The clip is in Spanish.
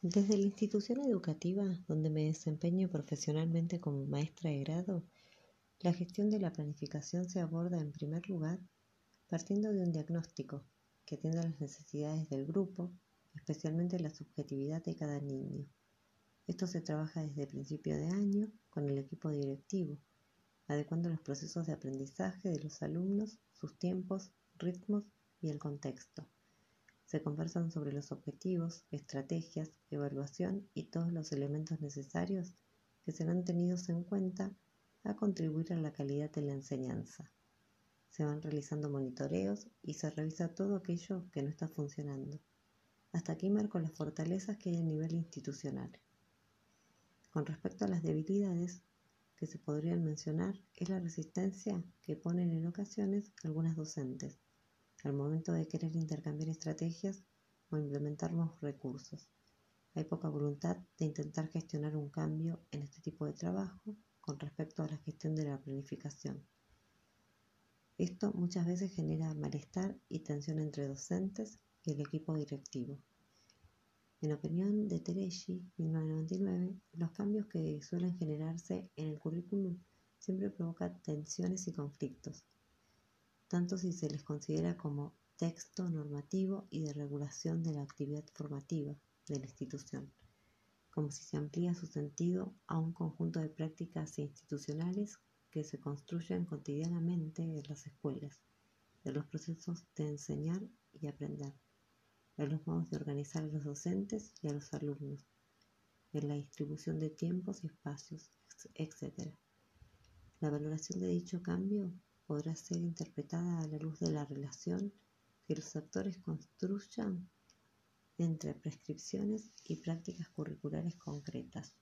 Desde la institución educativa donde me desempeño profesionalmente como maestra de grado, la gestión de la planificación se aborda en primer lugar partiendo de un diagnóstico que atienda las necesidades del grupo, especialmente la subjetividad de cada niño. Esto se trabaja desde principio de año con el equipo directivo, adecuando los procesos de aprendizaje de los alumnos, sus tiempos, ritmos y el contexto. Se conversan sobre los objetivos, estrategias, evaluación y todos los elementos necesarios que serán tenidos en cuenta a contribuir a la calidad de la enseñanza. Se van realizando monitoreos y se revisa todo aquello que no está funcionando. Hasta aquí marco las fortalezas que hay a nivel institucional. Con respecto a las debilidades que se podrían mencionar, es la resistencia que ponen en ocasiones algunas docentes al momento de querer intercambiar estrategias o implementar nuevos recursos. Hay poca voluntad de intentar gestionar un cambio en este tipo de trabajo con respecto a la gestión de la planificación. Esto muchas veces genera malestar y tensión entre docentes y el equipo directivo. En opinión de Tereshi, 1999, los cambios que suelen generarse en el currículum siempre provocan tensiones y conflictos, tanto si se les considera como texto normativo y de regulación de la actividad formativa de la institución, como si se amplía su sentido a un conjunto de prácticas institucionales que se construyen cotidianamente en las escuelas, de los procesos de enseñar y aprender, de los modos de organizar a los docentes y a los alumnos, en la distribución de tiempos y espacios, etc. La valoración de dicho cambio podrá ser interpretada a la luz de la relación que los actores construyan entre prescripciones y prácticas curriculares concretas.